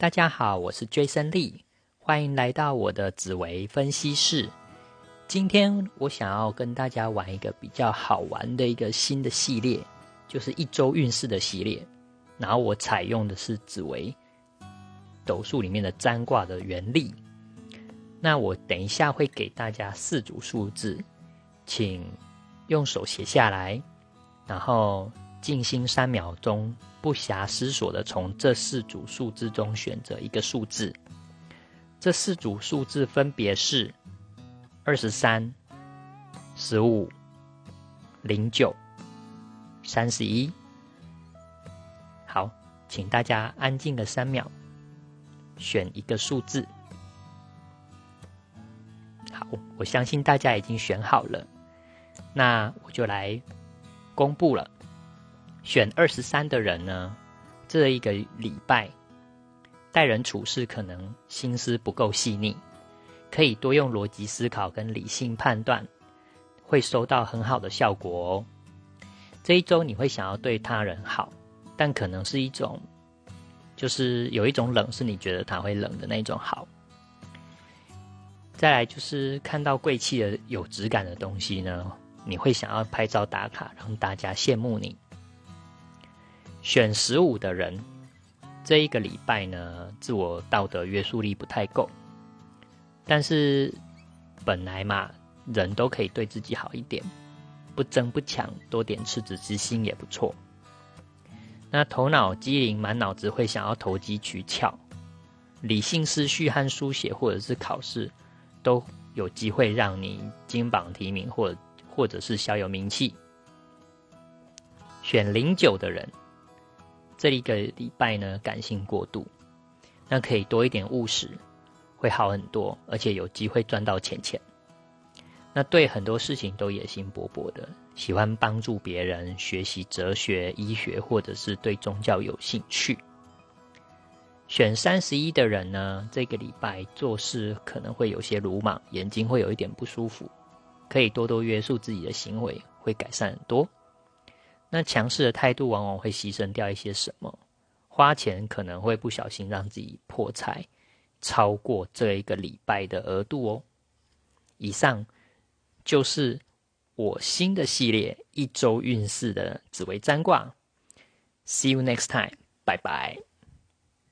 大家好，我是 Jason Lee，欢迎来到我的紫微分析室。今天我想要跟大家玩一个比较好玩的一个新的系列，就是一周运势的系列。然后我采用的是紫微斗数里面的占卦的原理。那我等一下会给大家四组数字，请用手写下来，然后静心三秒钟。不暇思索的从这四组数字中选择一个数字，这四组数字分别是二十三、十五、零九、三十一。好，请大家安静的三秒，选一个数字。好，我相信大家已经选好了，那我就来公布了。选二十三的人呢，这一个礼拜待人处事可能心思不够细腻，可以多用逻辑思考跟理性判断，会收到很好的效果哦。这一周你会想要对他人好，但可能是一种，就是有一种冷，是你觉得他会冷的那种好。再来就是看到贵气的有质感的东西呢，你会想要拍照打卡，让大家羡慕你。选十五的人，这一个礼拜呢，自我道德约束力不太够。但是本来嘛，人都可以对自己好一点，不争不抢，多点赤子之心也不错。那头脑机灵，满脑子会想要投机取巧，理性思绪和书写或者是考试，都有机会让你金榜题名，或或者是小有名气。选零九的人。这一个礼拜呢，感性过度，那可以多一点务实，会好很多，而且有机会赚到钱钱。那对很多事情都野心勃勃的，喜欢帮助别人，学习哲学、医学，或者是对宗教有兴趣。选三十一的人呢，这个礼拜做事可能会有些鲁莽，眼睛会有一点不舒服，可以多多约束自己的行为，会改善很多。那强势的态度往往会牺牲掉一些什么？花钱可能会不小心让自己破财，超过这一个礼拜的额度哦。以上就是我新的系列一周运势的紫微占卦。See you next time，拜拜。